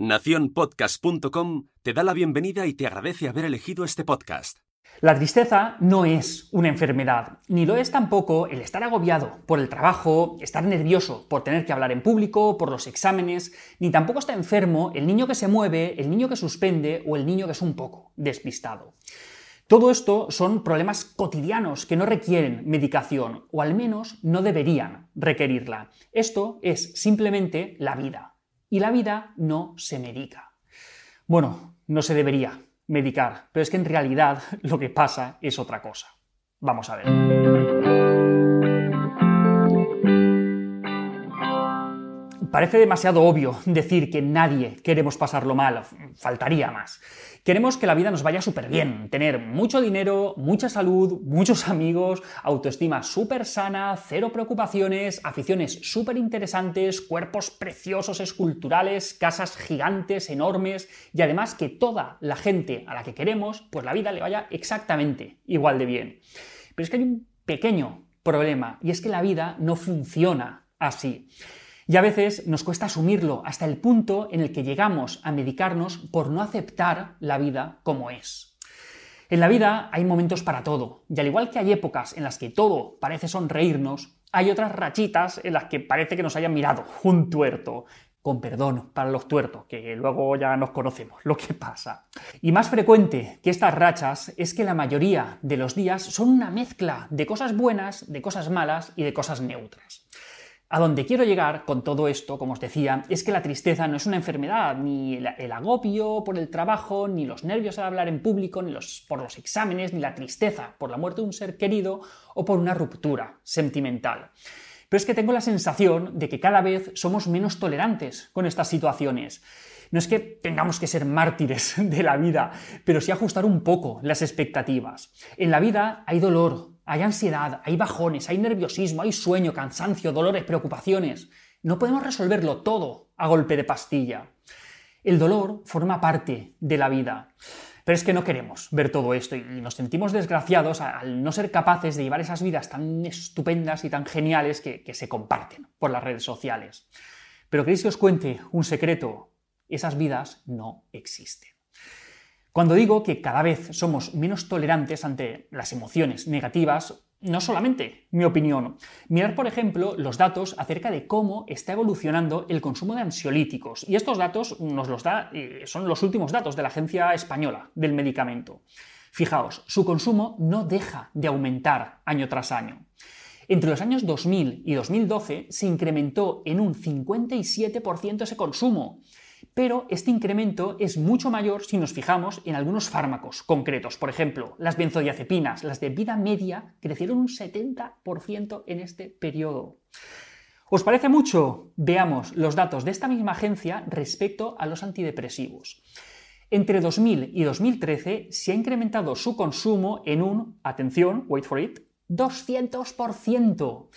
Naciónpodcast.com te da la bienvenida y te agradece haber elegido este podcast. La tristeza no es una enfermedad, ni lo es tampoco el estar agobiado por el trabajo, estar nervioso por tener que hablar en público, por los exámenes, ni tampoco está enfermo el niño que se mueve, el niño que suspende o el niño que es un poco despistado. Todo esto son problemas cotidianos que no requieren medicación, o al menos no deberían requerirla. Esto es simplemente la vida. Y la vida no se medica. Bueno, no se debería, medicar, pero es que en realidad lo que pasa es otra cosa. Vamos a ver. Parece demasiado obvio decir que nadie queremos pasarlo mal, faltaría más. Queremos que la vida nos vaya súper bien, tener mucho dinero, mucha salud, muchos amigos, autoestima súper sana, cero preocupaciones, aficiones súper interesantes, cuerpos preciosos, esculturales, casas gigantes, enormes y además que toda la gente a la que queremos, pues la vida le vaya exactamente igual de bien. Pero es que hay un pequeño problema y es que la vida no funciona así. Y a veces nos cuesta asumirlo hasta el punto en el que llegamos a medicarnos por no aceptar la vida como es. En la vida hay momentos para todo, y al igual que hay épocas en las que todo parece sonreírnos, hay otras rachitas en las que parece que nos hayan mirado un tuerto. Con perdón para los tuertos, que luego ya nos conocemos lo que pasa. Y más frecuente que estas rachas es que la mayoría de los días son una mezcla de cosas buenas, de cosas malas y de cosas neutras. A donde quiero llegar con todo esto, como os decía, es que la tristeza no es una enfermedad, ni el agobio por el trabajo, ni los nervios al hablar en público, ni los, por los exámenes, ni la tristeza por la muerte de un ser querido o por una ruptura sentimental. Pero es que tengo la sensación de que cada vez somos menos tolerantes con estas situaciones. No es que tengamos que ser mártires de la vida, pero sí ajustar un poco las expectativas. En la vida hay dolor, hay ansiedad, hay bajones, hay nerviosismo, hay sueño, cansancio, dolores, preocupaciones. No podemos resolverlo todo a golpe de pastilla. El dolor forma parte de la vida. Pero es que no queremos ver todo esto y nos sentimos desgraciados al no ser capaces de llevar esas vidas tan estupendas y tan geniales que, se comparten por las redes sociales. Pero queréis que os cuente un secreto. Esas vidas no existen. Cuando digo que cada vez somos menos tolerantes ante las emociones negativas, no solamente mi opinión. Mirar, por ejemplo, los datos acerca de cómo está evolucionando el consumo de ansiolíticos. Y estos datos nos los da, eh, son los últimos datos de la Agencia Española del Medicamento. Fijaos, su consumo no deja de aumentar año tras año. Entre los años 2000 y 2012 se incrementó en un 57% ese consumo pero este incremento es mucho mayor si nos fijamos en algunos fármacos concretos. Por ejemplo, las benzodiazepinas, las de vida media, crecieron un 70% en este periodo. ¿Os parece mucho? Veamos los datos de esta misma agencia respecto a los antidepresivos. Entre 2000 y 2013 se ha incrementado su consumo en un, atención, wait for it, 200%.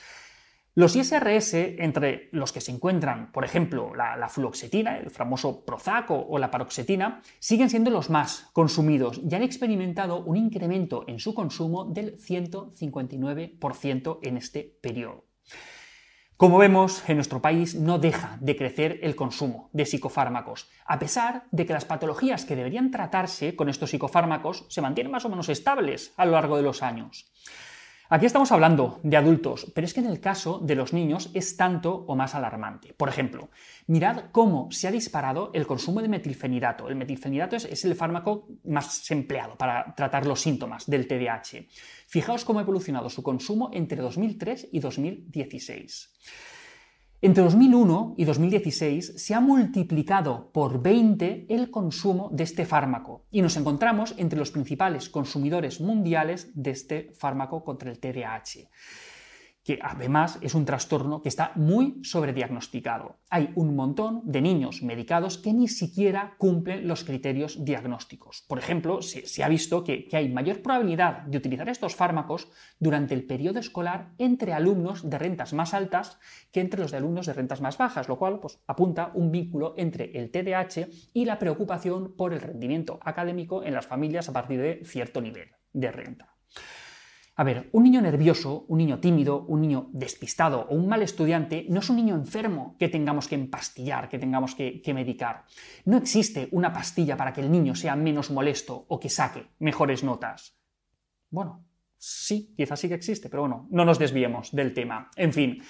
Los ISRS, entre los que se encuentran, por ejemplo, la, fluoxetina, el famoso Prozac o la paroxetina, siguen siendo los más consumidos y han experimentado un incremento en su consumo del 159% en este periodo. Como vemos, en nuestro país no deja de crecer el consumo de psicofármacos, a pesar de que las patologías que deberían tratarse con estos psicofármacos se mantienen más o menos estables a lo largo de los años. Aquí estamos hablando de adultos, pero es que en el caso de los niños es tanto o más alarmante. Por ejemplo, mirad cómo se ha disparado el consumo de metilfenidato. El metilfenidato es, el fármaco más empleado para tratar los síntomas del TDAH. Fijaos cómo ha evolucionado su consumo entre 2003 y 2016. Entre 2001 y 2016 se ha multiplicado por 20 el consumo de este fármaco y nos encontramos entre los principales consumidores mundiales de este fármaco contra el TDAH que además es un trastorno que está muy sobrediagnosticado. Hay un montón de niños medicados que ni siquiera cumplen los criterios diagnósticos. Por ejemplo, se, ha visto que, hay mayor probabilidad de utilizar estos fármacos durante el periodo escolar entre alumnos de rentas más altas que entre los de alumnos de rentas más bajas, lo cual pues, apunta un vínculo entre el TDAH y la preocupación por el rendimiento académico en las familias a partir de cierto nivel de renta. A ver, un niño nervioso, un niño tímido, un niño despistado o un mal estudiante no es un niño enfermo que tengamos que empastillar, que tengamos que, medicar. No existe una pastilla para que el niño sea menos molesto o que saque mejores notas. Bueno, sí, quizás sí que existe, pero bueno, no nos desviemos del tema. En fin,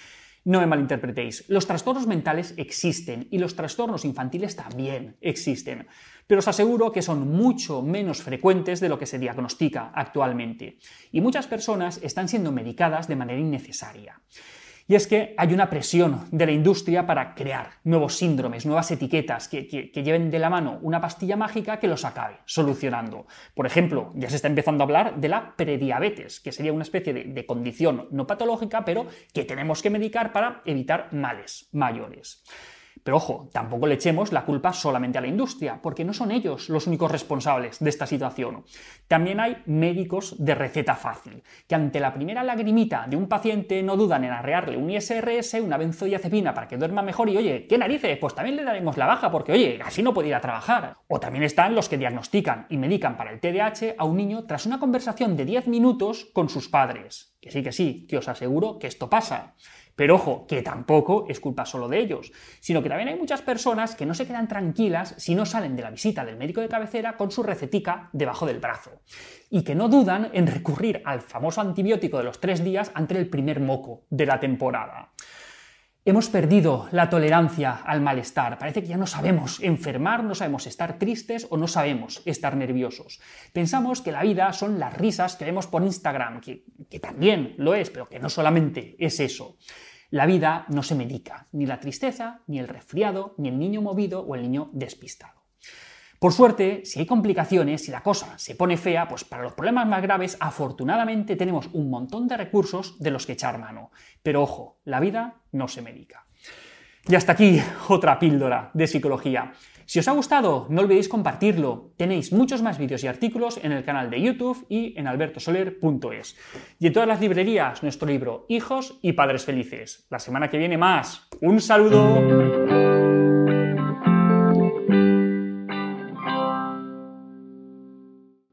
no me malinterpretéis, los trastornos mentales existen y los trastornos infantiles también existen, pero os aseguro que son mucho menos frecuentes de lo que se diagnostica actualmente y muchas personas están siendo medicadas de manera innecesaria. Y es que hay una presión de la industria para crear nuevos síndromes, nuevas etiquetas que, lleven de la mano una pastilla mágica que los acabe solucionando. Por ejemplo, ya se está empezando a hablar de la prediabetes, que sería una especie de condición no patológica, pero que tenemos que medicar para evitar males mayores. Pero ojo, tampoco le echemos la culpa solamente a la industria, porque no son ellos los únicos responsables de esta situación. También hay médicos de receta fácil, que ante la primera lagrimita de un paciente no dudan en arrearle un ISRS, una benzodiazepina para que duerma mejor y oye, ¿qué narices? Pues también le daremos la baja porque oye, así no puede ir a trabajar. O también están los que diagnostican y medican para el TDAH a un niño tras una conversación de 10 minutos con sus padres. Que sí, que sí, que os aseguro que esto pasa. Pero ojo, que tampoco es culpa solo de ellos, sino que también hay muchas personas que no se quedan tranquilas si no salen de la visita del médico de cabecera con su recetica debajo del brazo, y que no dudan en recurrir al famoso antibiótico de los tres días ante el primer moco de la temporada. Hemos perdido la tolerancia al malestar. Parece que ya no sabemos enfermar, no sabemos estar tristes o no sabemos estar nerviosos. Pensamos que la vida son las risas que vemos por Instagram, que, que, también lo es, pero que no solamente es eso. La vida no se medica, ni la tristeza, ni el resfriado, ni el niño movido o el niño despistado. Por suerte, si hay complicaciones, si la cosa se pone fea, pues para los problemas más graves, afortunadamente tenemos un montón de recursos de los que echar mano. Pero ojo, la vida no se medica. Y hasta aquí otra píldora de psicología. Si os ha gustado, no olvidéis compartirlo. Tenéis muchos más vídeos y artículos en el canal de YouTube y en albertosoler.es. Y en todas las librerías, nuestro libro Hijos y Padres Felices. La semana que viene más. Un saludo.